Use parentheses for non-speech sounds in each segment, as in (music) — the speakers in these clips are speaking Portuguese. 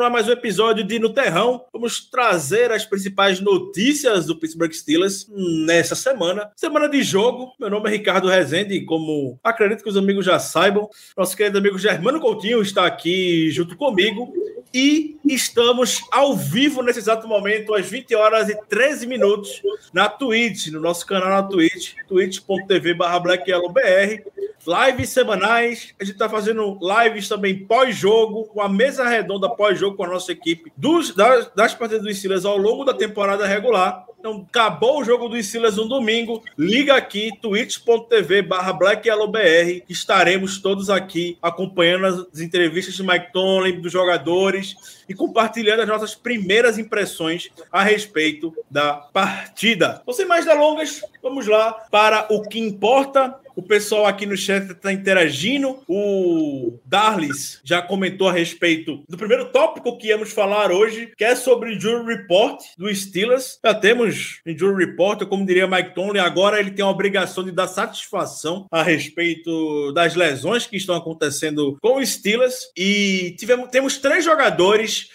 no ar mais um episódio de No Terrão. Vamos trazer as principais notícias do Pittsburgh Steelers nessa semana. Semana de jogo. Meu nome é Ricardo Rezende, e como acredito que os amigos já saibam, nosso querido amigo Germano Coutinho está aqui junto comigo. E estamos ao vivo nesse exato momento, às 20 horas e 13 minutos, na Twitch, no nosso canal na Twitch, twitch.tv BlackYellowBR. Lives semanais, a gente está fazendo lives também pós-jogo, com a mesa redonda pós-jogo com a nossa equipe dos, das, das partidas do Steelers ao longo da temporada regular. Então, acabou o jogo do Steelers no domingo. Liga aqui, twitch.tv barra BlackYellowBR. Estaremos todos aqui acompanhando as entrevistas de Mike Tomlin, dos jogadores e compartilhando as nossas primeiras impressões a respeito da partida. Sem mais delongas, vamos lá para o que importa. O pessoal aqui no chat está interagindo. O Darlis já comentou a respeito do primeiro tópico que íamos falar hoje, que é sobre o Injury Report do Steelers. Já temos Injury Report, como diria Mike Tomlin, agora ele tem a obrigação de dar satisfação a respeito das lesões que estão acontecendo com o Steelers. E tivemos, temos três jogadores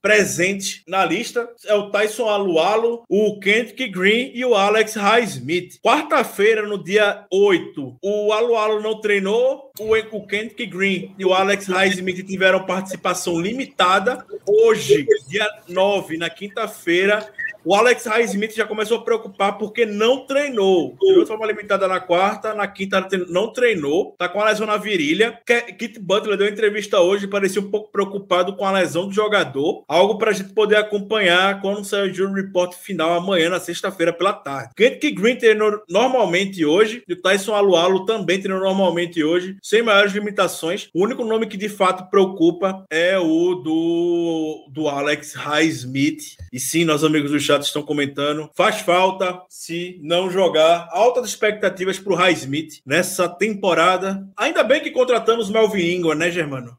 presente na lista é o Tyson Alualo, o Kendrick Green e o Alex Highsmith. Quarta-feira, no dia 8, o Alualo não treinou, o Kendrick Green e o Alex Highsmith tiveram participação limitada. Hoje, dia 9, na quinta-feira, o Alex Highsmith já começou a preocupar porque não treinou. Treinou de forma limitada na quarta, na quinta não treinou. Tá com a lesão na virilha. Kit Butler deu entrevista hoje, parecia um pouco preocupado com a lesão do jogador. Algo para a gente poder acompanhar quando sair o jury report final amanhã, na sexta-feira, pela tarde. Kendrick Green treinou normalmente hoje. E o Tyson Alualo também treinou normalmente hoje, sem maiores limitações. O único nome que de fato preocupa é o do, do Alex Highsmith. E sim, nossos amigos do chat estão comentando. Faz falta se não jogar. Altas expectativas para o Highsmith nessa temporada. Ainda bem que contratamos Melvin Ingram, né, Germano?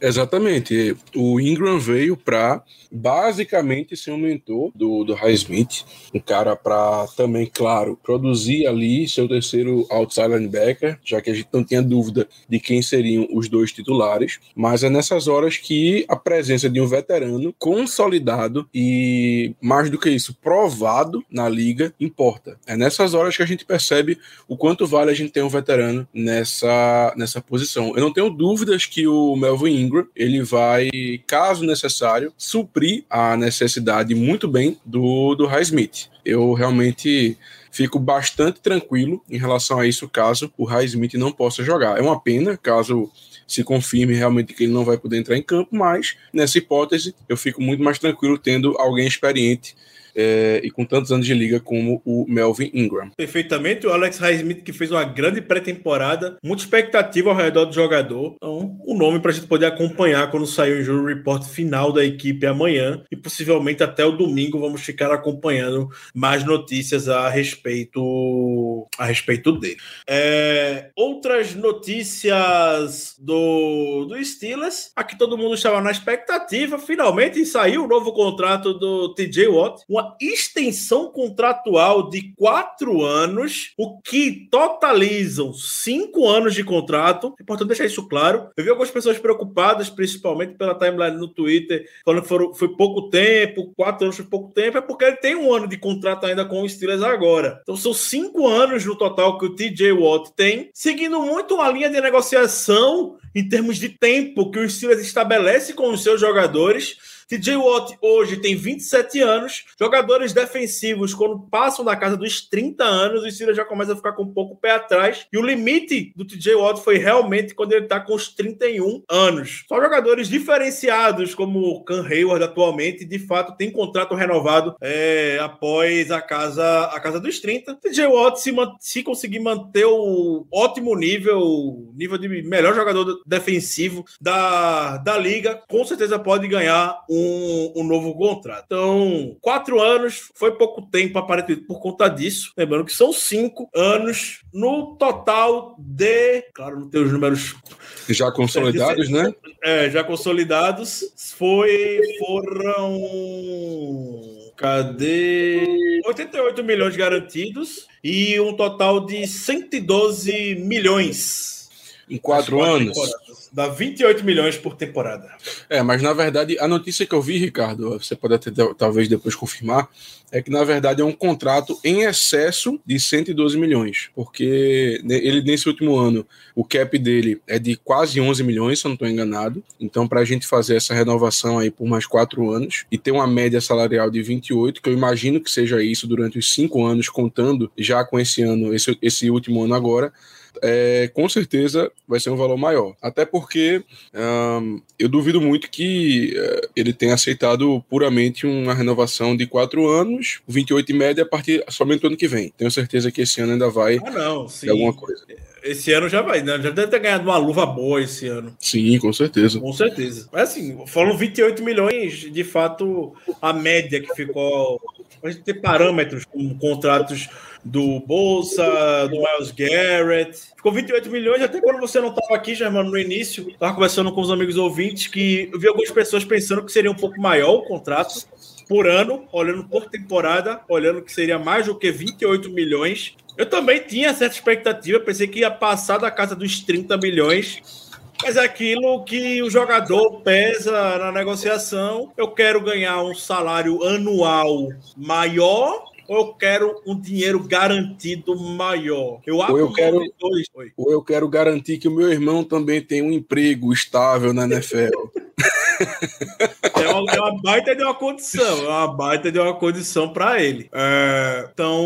Exatamente. O Ingram veio para basicamente ser um mentor do, do Highsmith, um cara para também, claro, produzir ali seu terceiro outside linebacker, já que a gente não tinha dúvida de quem seriam os dois titulares, mas é nessas horas que a presença de um veterano consolidado e, mais do que isso, provado na liga importa. É nessas horas que a gente percebe o quanto vale a gente ter um veterano nessa, nessa posição. Eu não tenho dúvidas que o Melvin Ingram ele vai, caso necessário, suprir a necessidade muito bem do, do Highsmith. Eu realmente fico bastante tranquilo em relação a isso, caso o Highsmith não possa jogar. É uma pena, caso se confirme realmente que ele não vai poder entrar em campo, mas nessa hipótese eu fico muito mais tranquilo tendo alguém experiente é, e com tantos anos de liga como o Melvin Ingram. Perfeitamente, o Alex Highsmith que fez uma grande pré-temporada, muita expectativa ao redor do jogador. Então, o um nome para a gente poder acompanhar quando sair o injury report final da equipe amanhã e possivelmente até o domingo vamos ficar acompanhando mais notícias a respeito a respeito dele. É, outras notícias do, do Steelers, aqui todo mundo estava na expectativa, finalmente saiu o novo contrato do TJ Watt, uma extensão contratual de quatro anos, o que totalizam cinco anos de contrato. É importante deixar isso claro. Eu vi algumas pessoas preocupadas, principalmente pela timeline no Twitter, falando que foram, foi pouco tempo, quatro anos foi pouco tempo, é porque ele tem um ano de contrato ainda com o Steelers agora. Então são cinco anos no total que o TJ Watt tem, seguindo muito uma linha de negociação em termos de tempo que o Steelers estabelece com os seus jogadores TJ Watt hoje tem 27 anos. Jogadores defensivos, quando passam da casa dos 30 anos, o Steelers já começa a ficar com um pouco o pé atrás. E o limite do TJ Watt foi realmente quando ele está com os 31 anos. Só jogadores diferenciados, como o Can Hayward atualmente, de fato tem contrato renovado é, após a casa, a casa dos 30. TJ Watt, se, se conseguir manter o ótimo nível, nível de melhor jogador defensivo da, da liga, com certeza pode ganhar um um, novo contrato. Então, quatro anos foi pouco tempo, aparentemente, por conta disso. Lembrando que são cinco anos no total de. Claro, não tem os números. Já consolidados, né? (laughs) É, já consolidados. Foi. Foram. Cadê? 88 milhões garantidos e um total de 112 milhões. Em quatro anos. temporadas. Dá 28 milhões por temporada. É, mas na verdade, a notícia que eu vi, Ricardo, você pode até talvez depois confirmar, é que na verdade é um contrato em excesso de 112 milhões, porque ne- ele nesse último ano, o cap dele é de quase 11 milhões, se eu não estou enganado. Então, para a gente fazer essa renovação aí por mais quatro anos e ter uma média salarial de 28, que eu imagino que seja isso durante os cinco anos, contando já com esse ano, esse, esse último ano agora, é, com certeza vai ser um valor maior. Até porque eu duvido muito que eh, ele tenha aceitado puramente uma renovação de quatro anos, 28 em média, a partir somente do ano que vem. Tenho certeza que esse ano ainda vai Ah, não, sim. ter alguma coisa. Esse ano já vai, né? Já deve ter ganhado uma luva boa esse ano. Sim, com certeza. Com certeza. Mas assim, foram 28 milhões, de fato, a média que ficou. A gente ter parâmetros como contratos do Bolsa, do Miles Garrett. Ficou 28 milhões, até quando você não estava aqui, Germano, no início, estava conversando com os amigos ouvintes que eu vi algumas pessoas pensando que seria um pouco maior o contrato por ano, olhando por temporada, olhando que seria mais do que 28 milhões. Eu também tinha certa expectativa, pensei que ia passar da casa dos 30 milhões. Mas é aquilo que o jogador pesa na negociação. Eu quero ganhar um salário anual maior ou eu quero um dinheiro garantido maior? Eu abro eu quero- dois. Oi. Ou eu quero garantir que o meu irmão também tem um emprego estável na NFL. (laughs) É uma, é uma baita de uma condição, é uma baita de uma condição para ele. É, então,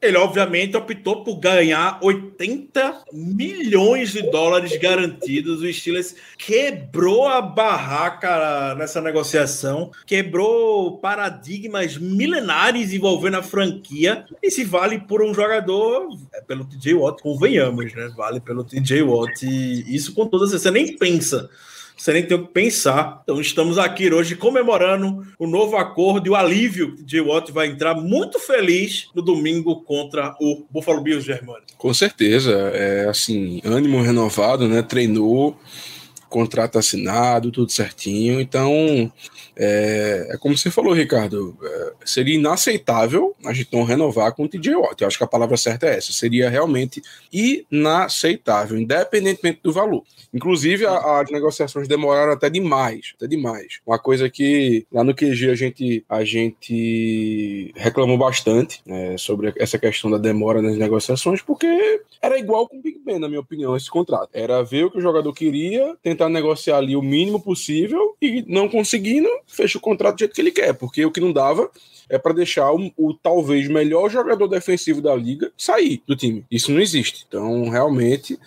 ele obviamente optou por ganhar 80 milhões de dólares garantidos. O Steelers quebrou a barraca nessa negociação, quebrou paradigmas milenares envolvendo a franquia. E se vale por um jogador, é pelo TJ Watt, convenhamos, né? Vale pelo TJ Watt. E isso com toda certeza, você nem pensa você nem tem o que pensar. Então, estamos aqui hoje comemorando o novo acordo e o alívio J. Watt vai entrar muito feliz no domingo contra o Buffalo Bills Germano. Com certeza, é assim, ânimo renovado, né? Treinou, contrato assinado, tudo certinho. Então, é, é como você falou, Ricardo, é, seria inaceitável a gente não renovar com o TJ Watt. Eu acho que a palavra certa é essa. Seria realmente inaceitável, independentemente do valor. Inclusive, a- as negociações demoraram até demais, até demais. Uma coisa que lá no QG a gente, a gente reclamou bastante né, sobre essa questão da demora nas negociações, porque era igual com o Big Ben, na minha opinião, esse contrato. Era ver o que o jogador queria, tentar negociar ali o mínimo possível e não conseguindo, fecha o contrato do jeito que ele quer, porque o que não dava é para deixar o, o talvez melhor jogador defensivo da liga sair do time. Isso não existe. Então, realmente,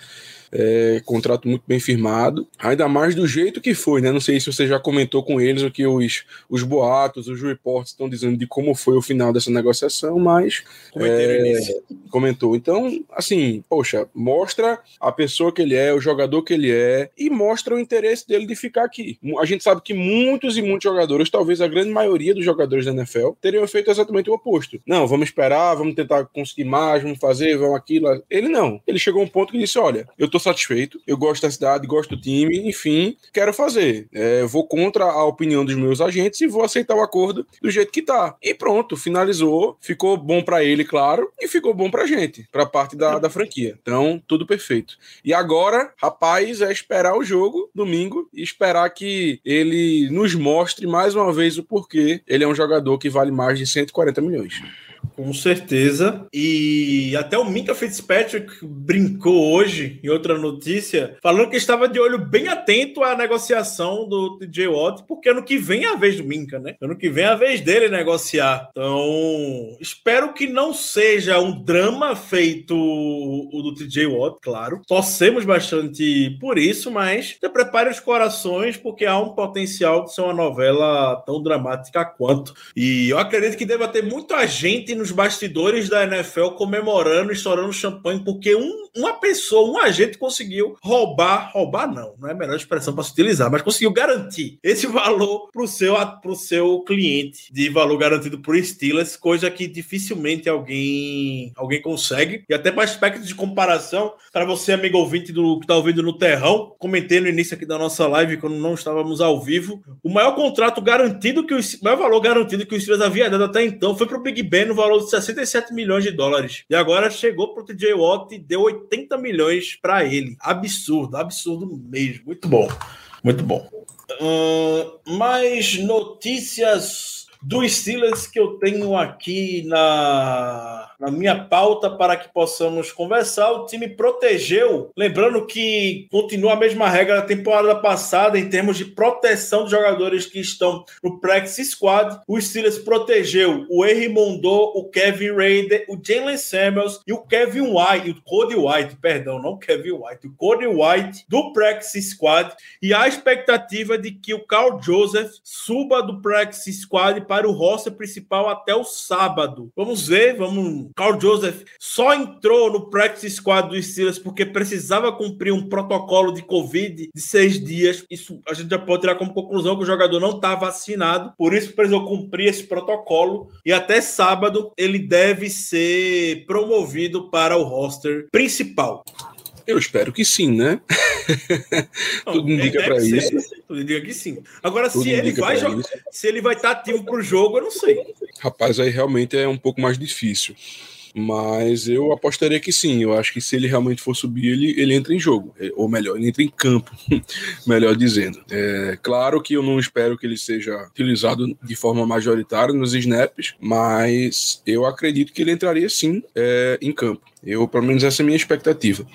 é, contrato muito bem firmado, ainda mais do jeito que foi, né? Não sei se você já comentou com eles o que os, os boatos, os reports estão dizendo de como foi o final dessa negociação, mas É, comentou. Então, assim, poxa, mostra a pessoa que ele é, o jogador que ele é, e mostra o interesse dele de ficar aqui. A gente sabe que muitos e muitos jogadores, talvez a grande maioria dos jogadores da NFL, teriam feito exatamente o oposto. Não, vamos esperar, vamos tentar conseguir mais, vamos fazer, vamos aquilo. Ele não. Ele chegou a um ponto que disse: olha, eu tô satisfeito, eu gosto da cidade, gosto do time, enfim, quero fazer. É, vou contra a opinião dos meus agentes e vou aceitar o acordo do jeito que tá. E pronto, finalizou, ficou bom pra ele, claro, e ficou bom pra gente, pra parte da, da franquia. Então, tudo perfeito. E agora, rapaz, é esperar o jogo domingo e esperar que ele nos mostre mais uma vez o porquê ele é um jogador que vale mais de 140 milhões. Com certeza. E até o Minka Fitzpatrick brincou hoje em outra notícia, falando que estava de olho bem atento à negociação do TJ Watt, porque ano que vem é a vez do Minka, né? Ano que vem é a vez dele negociar. Então, espero que não seja um drama feito o do TJ Watt, claro. Torcemos bastante por isso, mas prepare os corações, porque há um potencial de ser uma novela tão dramática quanto. E eu acredito que deva ter muita gente nos bastidores da NFL comemorando, estourando champanhe, porque um, uma pessoa, um agente conseguiu roubar, roubar não, não é a melhor expressão para se utilizar, mas conseguiu garantir esse (laughs) valor para o seu, pro seu cliente, de valor garantido por Steelers, coisa que dificilmente alguém, alguém consegue. E até para aspecto de comparação, para você, amigo ouvinte do que está ouvindo no Terrão, comentei no início aqui da nossa live, quando não estávamos ao vivo, o maior contrato garantido que o maior valor garantido que o Steelers havia dado até então foi para o Big Ben no valor de 67 milhões de dólares. E agora chegou para o TJ Watt e deu 80 milhões para ele. Absurdo, absurdo mesmo. Muito bom, muito bom. Uh, mais notícias do Steelers que eu tenho aqui na, na minha pauta para que possamos conversar. O time protegeu, lembrando que continua a mesma regra da temporada passada em termos de proteção dos jogadores que estão no practice squad. O Steelers protegeu o Henry Mondou, o Kevin Raider, o Jalen Samuels e o Kevin White, o Cody White, perdão, não Kevin White, o Cody White do practice squad. E a expectativa de que o Carl Joseph suba do practice squad para o roster principal até o sábado. Vamos ver, vamos. Carl Joseph só entrou no practice squad do Steelers porque precisava cumprir um protocolo de Covid de seis dias. Isso a gente já pode tirar como conclusão que o jogador não está vacinado, por isso precisou cumprir esse protocolo e até sábado ele deve ser promovido para o roster principal. Eu espero que sim, né? (laughs) Não, Tudo indica para isso. Tudo indica que sim. Agora, Tudo se ele vai jogar, se ele vai estar ativo para o jogo, eu não sei. Rapaz, aí realmente é um pouco mais difícil. Mas eu apostaria que sim. Eu acho que se ele realmente for subir, ele, ele entra em jogo. É, ou melhor, ele entra em campo, (laughs) melhor dizendo. É, claro que eu não espero que ele seja utilizado de forma majoritária nos snaps, mas eu acredito que ele entraria sim é, em campo. Eu, pelo menos, essa é a minha expectativa.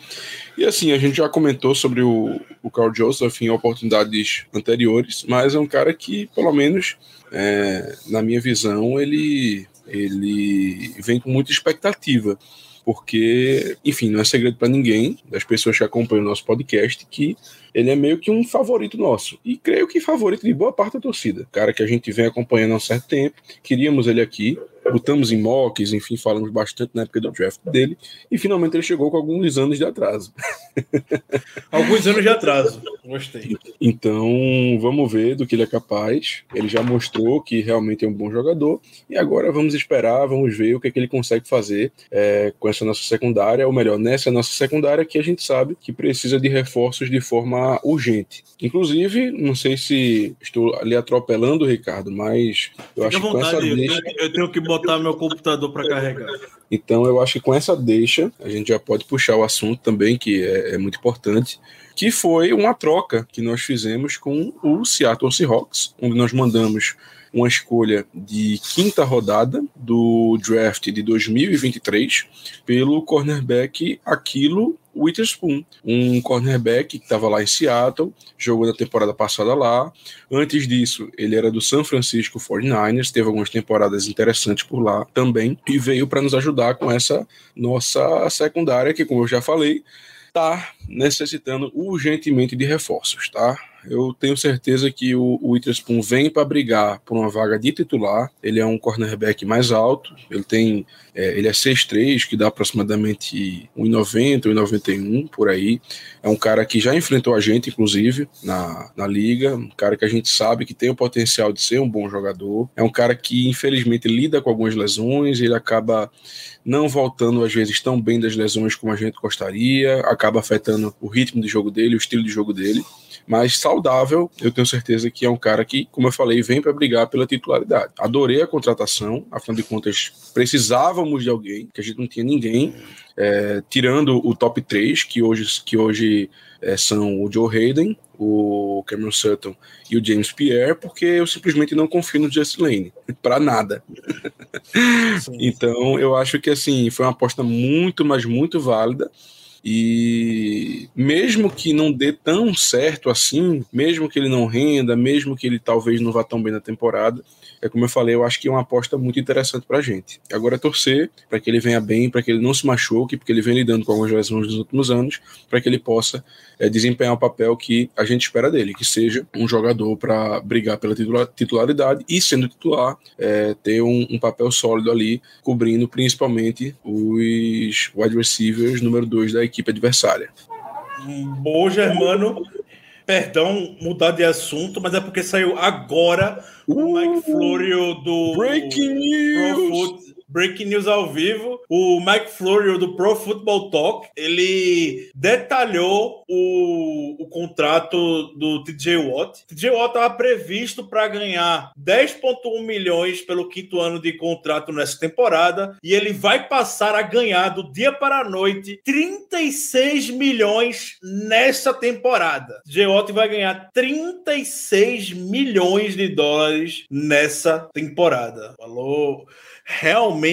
E assim, a gente já comentou sobre o, o Carl Joseph em oportunidades anteriores, mas é um cara que, pelo menos, é, na minha visão, ele ele vem com muita expectativa, porque, enfim, não é segredo para ninguém, das pessoas que acompanham o nosso podcast, que ele é meio que um favorito nosso. E creio que favorito de boa parte da torcida. Cara que a gente vem acompanhando há um certo tempo, queríamos ele aqui, botamos em mocks, enfim, falamos bastante na época do draft dele, e finalmente ele chegou com alguns anos de atraso. alguns anos de atraso, gostei. Então, vamos ver do que ele é capaz. Ele já mostrou que realmente é um bom jogador, e agora vamos esperar, vamos ver o que, é que ele consegue fazer é, com essa nossa secundária, ou melhor, nessa nossa secundária que a gente sabe que precisa de reforços de forma urgente. Inclusive, não sei se estou ali atropelando, Ricardo, mas eu Fique acho que com essa eu, deixa... eu tenho que botar meu computador para carregar. Então, eu acho que com essa deixa, a gente já pode puxar o assunto também, que é, é muito importante, que foi uma troca que nós fizemos com o Seattle Seahawks, onde nós mandamos uma escolha de quinta rodada do draft de 2023 pelo cornerback Aquilo Witherspoon, um cornerback que estava lá em Seattle, jogou na temporada passada lá. Antes disso, ele era do San Francisco 49ers, teve algumas temporadas interessantes por lá também, e veio para nos ajudar com essa nossa secundária, que, como eu já falei, está necessitando urgentemente de reforços, tá? Eu tenho certeza que o, o Witherspoon vem para brigar por uma vaga de titular. Ele é um cornerback mais alto, ele tem, é, ele é 6'3", que dá aproximadamente 1,90, 1,91 por aí. É um cara que já enfrentou a gente, inclusive, na, na liga. Um cara que a gente sabe que tem o potencial de ser um bom jogador. É um cara que, infelizmente, lida com algumas lesões, ele acaba não voltando às vezes tão bem das lesões como a gente gostaria, acaba afetando o ritmo de jogo dele, o estilo de jogo dele mas saudável, eu tenho certeza que é um cara que, como eu falei, vem para brigar pela titularidade. Adorei a contratação, afinal de contas, precisávamos de alguém, que a gente não tinha ninguém, é, tirando o top 3, que hoje, que hoje é, são o Joe Hayden, o Cameron Sutton e o James Pierre, porque eu simplesmente não confio no Just Lane, para nada. (laughs) então, eu acho que assim, foi uma aposta muito, mas muito válida. E mesmo que não dê tão certo assim, mesmo que ele não renda, mesmo que ele talvez não vá tão bem na temporada, é como eu falei, eu acho que é uma aposta muito interessante pra gente. Agora é torcer para que ele venha bem, para que ele não se machuque, porque ele vem lidando com algumas lesões nos últimos anos, para que ele possa é, desempenhar o papel que a gente espera dele, que seja um jogador para brigar pela titular, titularidade e, sendo titular, é, ter um, um, papel sólido ali, cobrindo principalmente os wide receivers número 2 da equipe adversária. Bom, Germano. Perdão, mudar de assunto, mas é porque saiu agora uh, o Mike Florio do Breaking News! Breaking News ao vivo. O Mike Florio do Pro Football Talk, ele detalhou o, o contrato do TJ Watt. TJ Watt estava previsto para ganhar 10,1 milhões pelo quinto ano de contrato nessa temporada e ele vai passar a ganhar do dia para a noite 36 milhões nessa temporada. TJ Watt vai ganhar 36 milhões de dólares nessa temporada. Falou realmente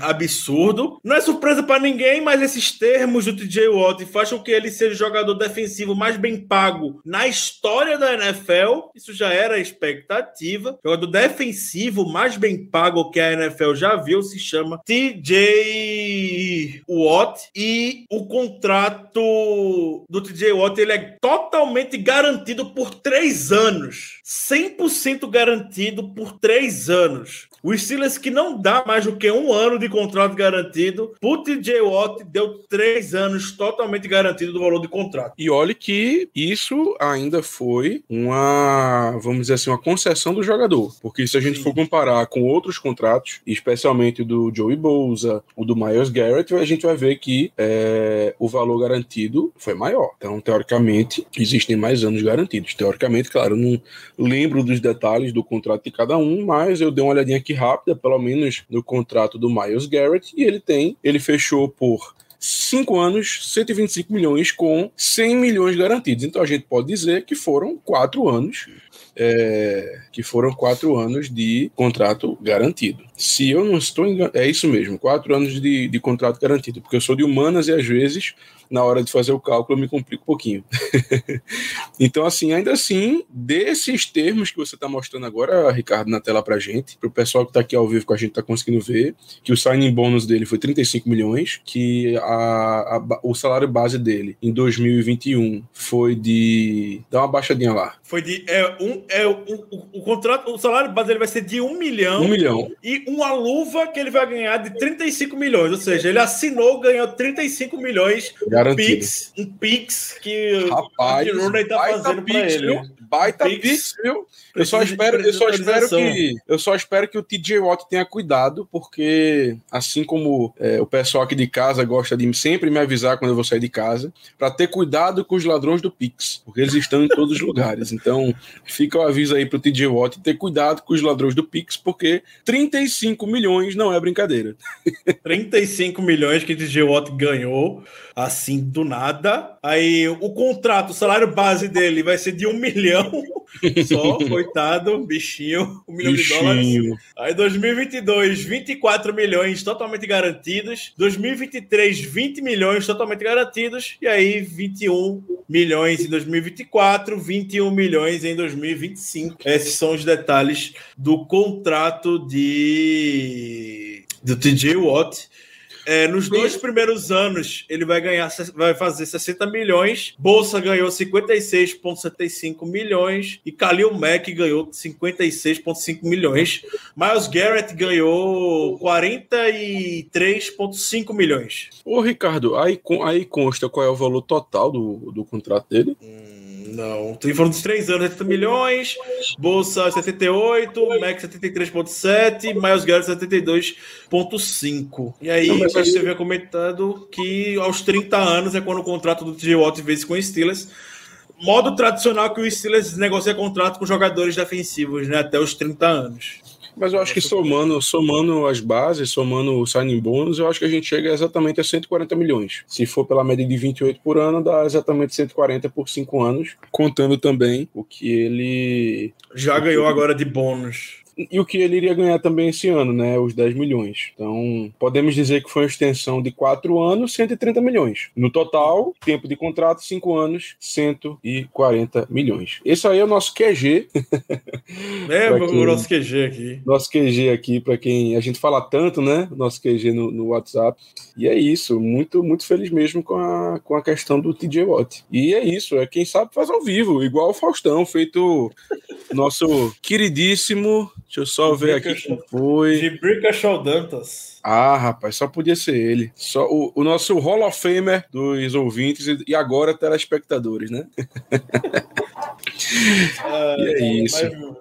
absurdo. Não é surpresa para ninguém, mas esses termos do TJ Watt fazem com que ele seja o jogador defensivo mais bem pago na história da NFL. Isso já era expectativa. O jogador defensivo mais bem pago que a NFL já viu se chama TJ Watt e o contrato do TJ Watt ele é totalmente garantido por três anos. 100% garantido por três anos. O Steelers, que não dá mais do que um ano de contrato garantido, o TJ Watt deu três anos totalmente garantido do valor de contrato. E olhe que isso ainda foi uma, vamos dizer assim, uma concessão do jogador. Porque se a gente Sim. for comparar com outros contratos, especialmente do Joey Bosa, o do Miles Garrett, a gente vai ver que é, o valor garantido foi maior. Então, teoricamente, existem mais anos garantidos. Teoricamente, claro, não lembro dos detalhes do contrato de cada um, mas eu dei uma olhadinha aqui rápida, pelo menos no contrato do Miles Garrett, e ele tem, ele fechou por 5 anos, 125 milhões com 100 milhões garantidos. Então a gente pode dizer que foram 4 anos é, que foram quatro anos de contrato garantido. Se eu não estou enganado, é isso mesmo, quatro anos de, de contrato garantido, porque eu sou de humanas e às vezes na hora de fazer o cálculo eu me complico um pouquinho. (laughs) então, assim, ainda assim, desses termos que você está mostrando agora, Ricardo, na tela para gente, para o pessoal que está aqui ao vivo com a gente está conseguindo ver, que o signing bônus dele foi 35 milhões, que a, a, o salário base dele em 2021 foi de. Dá uma baixadinha lá. Foi de. É, um, é, um, o, o, contrato, o salário base dele vai ser de 1 milhão. 1 milhão. E uma luva que ele vai ganhar de 35 milhões. Ou seja, ele assinou, ganhou 35 milhões. Garantido. Pix, um Pix que Rapaz, o Rooney tá fazendo para ele. Viu? Baita Pix, Pix viu? Eu só espero, eu só espero que eu só espero que o TJ Watt tenha cuidado, porque assim como é, o pessoal aqui de casa gosta de sempre me avisar quando eu vou sair de casa, para ter cuidado com os ladrões do Pix, porque eles estão em todos os (laughs) lugares. Então, fica o aviso aí pro TJ Watt ter cuidado com os ladrões do Pix, porque 35 milhões não é brincadeira. (laughs) 35 milhões que TJ Watt ganhou assim do nada. Aí o contrato, o salário base dele vai ser de um milhão (laughs) só, (laughs) coitado, bichinho, um milhão bichinho. de dólares. Aí 2022, 24 milhões totalmente garantidos. 2023, 20 milhões totalmente garantidos. E aí 21 milhões em 2024, 21 milhões em 2025. Esses são os detalhes do contrato de do TJ Watt. É, nos dois primeiros anos, ele vai ganhar, vai fazer 60 milhões. Bolsa ganhou 56,75 milhões. E Khalil Mack ganhou 56,5 milhões. Miles Garrett ganhou 43,5 milhões. Ô, Ricardo, aí, aí consta qual é o valor total do, do contrato dele? Hum. Não, foram dos três anos, 70 milhões, Bolsa 78, Mac 73,7, Miles Garrett 72,5. E aí, não, mas você havia comentado que aos 30 anos é quando o contrato do TJ Watt vence com o Steelers. Modo tradicional que o Steelers negocia contrato com jogadores defensivos, né? Até os 30 anos. Mas eu acho que somando, somando as bases, somando o signing bônus, eu acho que a gente chega exatamente a 140 milhões. Se for pela média de 28 por ano, dá exatamente 140 por 5 anos, contando também o que ele já ganhou agora de bônus. E o que ele iria ganhar também esse ano, né? Os 10 milhões. Então, podemos dizer que foi uma extensão de 4 anos, 130 milhões. No total, tempo de contrato, 5 anos, 140 milhões. Esse aí é o nosso QG. É, (laughs) o quem- nosso QG aqui. Nosso QG aqui, para quem a gente fala tanto, né? Nosso QG no, no WhatsApp. E é isso, muito, muito feliz mesmo com a, com a questão do TJ Watt. E é isso, é quem sabe faz ao vivo, igual o Faustão, feito nosso queridíssimo. Deixa eu só ver aqui quem foi. De Brica Shaw Dantas. Ah, rapaz, só podia ser ele. Só o, o nosso Hall of Famer dos ouvintes e, e agora telespectadores, né? (laughs) E é isso. Mas,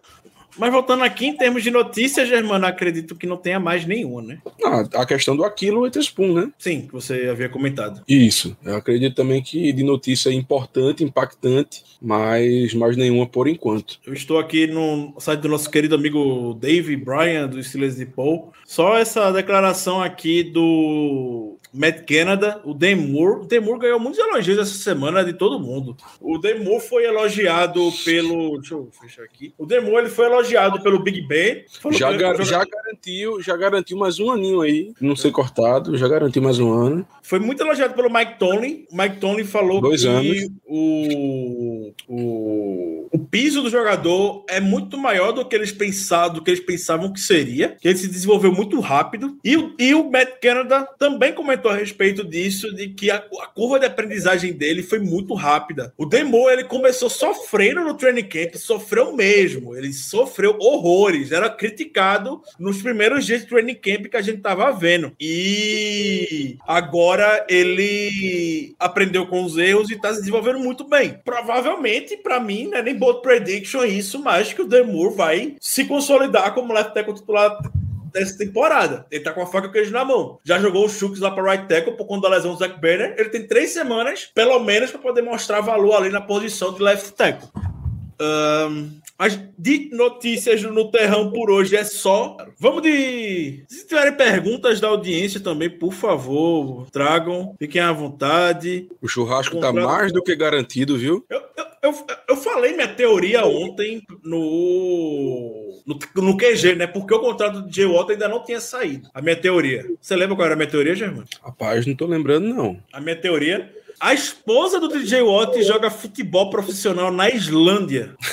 mas voltando aqui, em termos de notícias, Germano, acredito que não tenha mais nenhuma, né? Ah, a questão do Aquilo Witherspoon, né? Sim, que você havia comentado. Isso. Eu acredito também que de notícia importante, impactante, mas mais nenhuma por enquanto. Eu estou aqui no site do nosso querido amigo Dave Bryan, do Steelers de Paul. Só essa declaração aqui do Matt Canada, o Moore. O Moore ganhou muitos elogios essa semana de todo mundo. O Moore foi elogiado pelo. Deixa eu fechar aqui. O Moore ele foi elogiado pelo Big Ben. Já, ele gar- foi já garantiu, já garantiu mais um aninho aí, não ser cortado, já garantiu mais um ano. Foi muito elogiado pelo Mike Tomlin. O Mike Tomlin falou Dois que anos. O, o, o piso do jogador é muito maior do que eles pensavam, do que eles pensavam que seria. Que ele se desenvolveu muito rápido. E, e o Matt Canada também comentou a respeito disso, de que a, a curva de aprendizagem dele foi muito rápida. O Demo, ele começou sofrendo no training camp, sofreu mesmo. Ele sofreu horrores, era criticado nos primeiros dias de training camp que a gente tava vendo. E agora ele aprendeu com os erros e tá se desenvolvendo muito bem. Provavelmente, pra mim, não é nem bold prediction isso, mas que o Demur vai se consolidar como left tackle titular dessa temporada. Ele tá com a faca e o queijo na mão. Já jogou o Chucks lá para right tackle por conta da lesão do Zach Banner. Ele tem três semanas, pelo menos, para poder mostrar valor ali na posição de left tackle. Ahn, mas de notícias no terrão por hoje é só. Vamos de. Se tiverem perguntas da audiência também, por favor, tragam. Fiquem à vontade. O churrasco tá Contrato- mais do que garantido, viu? Eu, eu, eu, eu falei minha teoria ontem no, no, no QG, né? Porque o contrato de Jay Watt ainda não tinha saído. A minha teoria. Você lembra qual era a minha teoria, Germano? Rapaz, não tô lembrando, não. A minha teoria. A esposa do DJ Watt joga futebol profissional na Islândia. (laughs)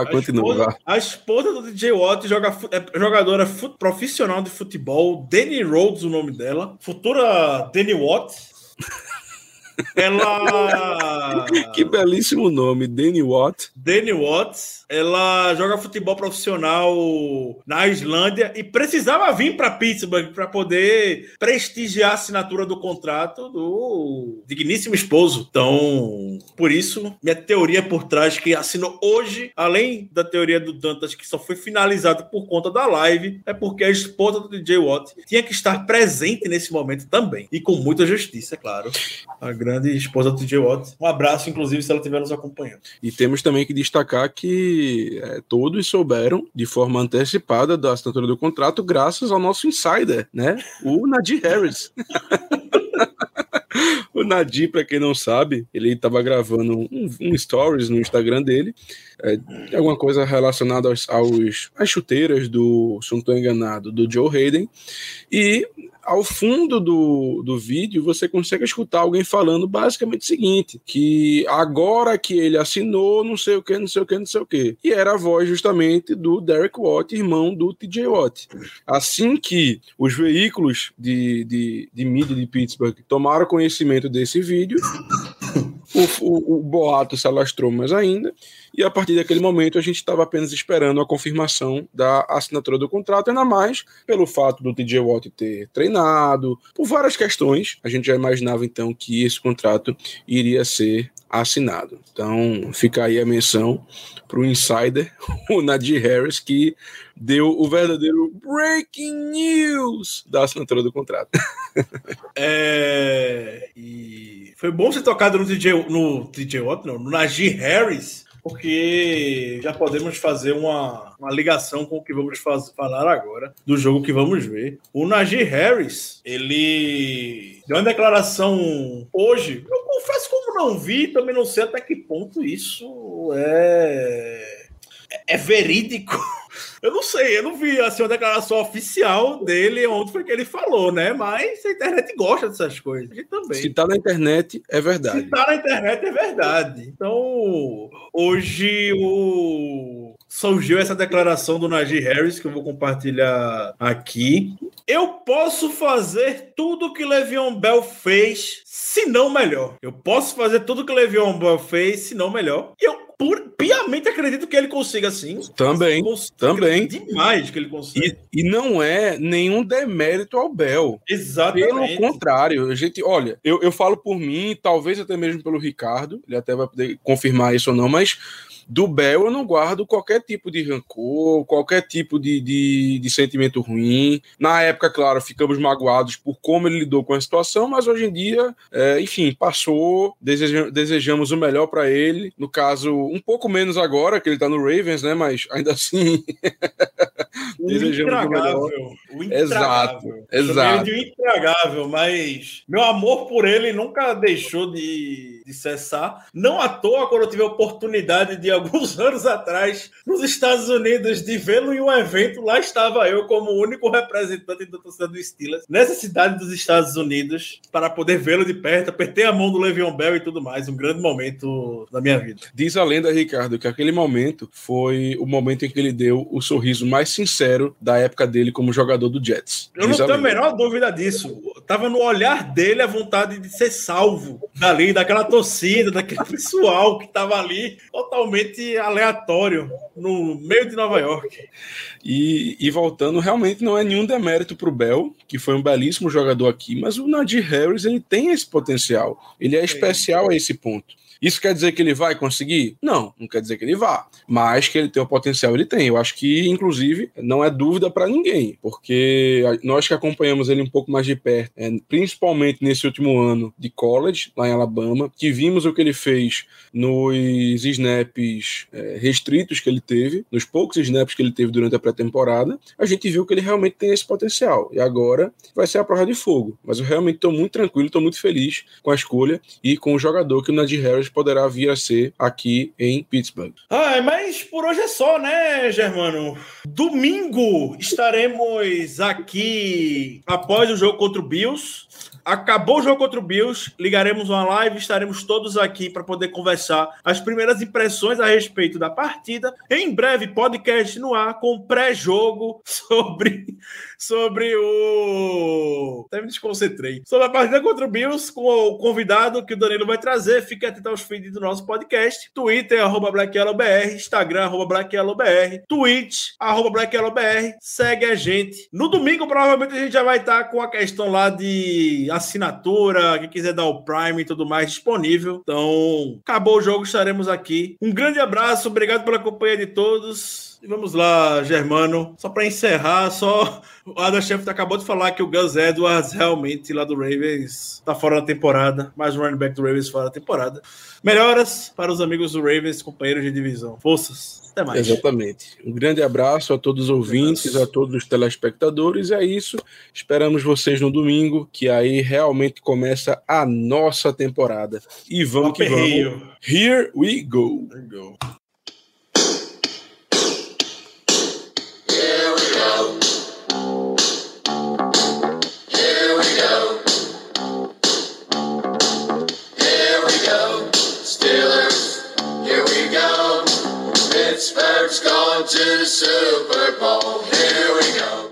A continua. esposa, vá. a esposa do DJ Watt joga, é jogadora fu- profissional de futebol, Danny Rhodes, o nome dela, futura Danny Watt. Ela. (laughs) Que belíssimo nome, Danny Watt. Danny Watts, ela joga futebol profissional na Islândia e precisava vir para Pittsburgh para poder prestigiar a assinatura do contrato do digníssimo esposo. Então, por isso, minha teoria por trás que assinou hoje, além da teoria do Dantas que só foi finalizada por conta da live, é porque a esposa do DJ Watt tinha que estar presente nesse momento também e com muita justiça, é claro. A grande esposa do DJ Watt. Um abraço, inclusive, se ela estiver nos acompanhando. E temos também que destacar que é, todos souberam de forma antecipada da assinatura do contrato, graças ao nosso insider, né? O Nadir Harris. (laughs) o Nadir, para quem não sabe, ele estava gravando um, um stories no Instagram dele, é, alguma coisa relacionada aos, aos às chuteiras do, se não estou enganado, do Joe Hayden, e ao fundo do, do vídeo você consegue escutar alguém falando basicamente o seguinte: que agora que ele assinou, não sei o que, não sei o que, não sei o que. E era a voz justamente do Derek Watt, irmão do TJ Watt. Assim que os veículos de, de, de mídia de Pittsburgh tomaram conhecimento desse vídeo, o, o, o boato se alastrou mais ainda, e a partir daquele momento a gente estava apenas esperando a confirmação da assinatura do contrato, ainda mais pelo fato do TJ Watt ter treinado, por várias questões, a gente já imaginava então que esse contrato iria ser assinado. Então fica aí a menção para o insider, (laughs) o Nadir Harris, que deu o verdadeiro breaking news da assinatura do contrato. (laughs) É, e foi bom ser tocado no DJ, no DJ Watt, não, no Najee Harris, porque já podemos fazer uma, uma ligação com o que vamos falar agora do jogo que vamos ver. O Najee Harris, ele deu uma declaração hoje. Eu confesso como não vi, também não sei até que ponto isso é verídico. Eu não sei, eu não vi assim, uma declaração oficial dele onde foi que ele falou, né? Mas a internet gosta dessas coisas. A gente também. Se tá na internet, é verdade. Se tá na internet, é verdade. Então, hoje o surgiu essa declaração do Najee Harris que eu vou compartilhar aqui. Eu posso fazer tudo que Le'Veon Bell fez, se não melhor. Eu posso fazer tudo que Le'Veon Bell fez, se não melhor. E eu por, piamente acredito que ele consiga sim. Também, Cons- também. Demais que ele consiga. E, e não é nenhum demérito ao Bell. Pelo Exatamente. contrário, a gente, olha, eu, eu falo por mim, talvez até mesmo pelo Ricardo, ele até vai poder confirmar isso ou não, mas do Bel eu não guardo qualquer tipo de rancor, qualquer tipo de, de, de sentimento ruim. Na época, claro, ficamos magoados por como ele lidou com a situação, mas hoje em dia, é, enfim, passou, deseja- desejamos o melhor para ele. No caso, um pouco menos agora, que ele tá no Ravens, né? Mas ainda assim, (laughs) O Desejamos o intragável. melhor. O Exato, intragável. exato. De intragável, mas meu amor por ele nunca deixou de, de cessar. Não à toa, quando eu tive a oportunidade de alguns anos atrás, nos Estados Unidos, de vê-lo em um evento, lá estava eu como o único representante da torcida do Steelers, nessa cidade dos Estados Unidos, para poder vê-lo de perto. Apertei a mão do Le'Veon Bell e tudo mais. Um grande momento da minha vida. Diz a lenda, Ricardo, que aquele momento foi o momento em que ele deu o sorriso mais sincero da época dele como jogador do Jets. Eu não Diz tenho a menor dúvida disso. Tava no olhar dele a vontade de ser salvo dali, daquela torcida, daquele (laughs) pessoal que tava ali totalmente aleatório no meio de Nova York. E, e voltando, realmente não é nenhum demérito pro Bell, que foi um belíssimo jogador aqui, mas o Nadir Harris ele tem esse potencial. Ele é especial a esse ponto. Isso quer dizer que ele vai conseguir? Não, não quer dizer que ele vá. Mas que ele tem o potencial, ele tem. Eu acho que, inclusive, não é dúvida para ninguém, porque nós que acompanhamos ele um pouco mais de perto, é, principalmente nesse último ano de college, lá em Alabama, que vimos o que ele fez nos snaps é, restritos que ele teve, nos poucos snaps que ele teve durante a pré-temporada, a gente viu que ele realmente tem esse potencial. E agora vai ser a prova de fogo. Mas eu realmente estou muito tranquilo, estou muito feliz com a escolha e com o jogador que o Nadir Harris poderá vir a ser aqui em Pittsburgh. Ah, mas por hoje é só, né, Germano? Domingo estaremos aqui após o jogo contra o Bills. Acabou o jogo contra o Bills, ligaremos uma live, estaremos todos aqui para poder conversar as primeiras impressões a respeito da partida. Em breve, podcast no ar com pré-jogo (laughs) sobre, sobre o. Até me desconcentrei. Sobre a partida contra o Bills, com o convidado que o Danilo vai trazer. Fique atento aos feeds do nosso podcast. Twitter, arroba BlackYellowBR, Instagram, arroba BlackYellowBR, Twitch, arroba BlackYellowBR. Segue a gente. No domingo, provavelmente, a gente já vai estar com a questão lá de assinatura, quem quiser dar o Prime e tudo mais disponível. Então, acabou o jogo, estaremos aqui. Um grande abraço, obrigado pela companhia de todos. E vamos lá, Germano. Só para encerrar, só o Adam Schefter acabou de falar que o Gus Edwards realmente lá do Ravens tá fora da temporada. Mais um running back do Ravens fora da temporada. Melhoras para os amigos do Ravens, companheiros de divisão. Forças. Até mais. Exatamente. Um grande abraço a todos os ouvintes, a todos os telespectadores. É isso. Esperamos vocês no domingo, que aí realmente começa a nossa temporada. E vamos que vamos. Here we go. Here Pittsburgh's going to the Super Bowl. Here we go.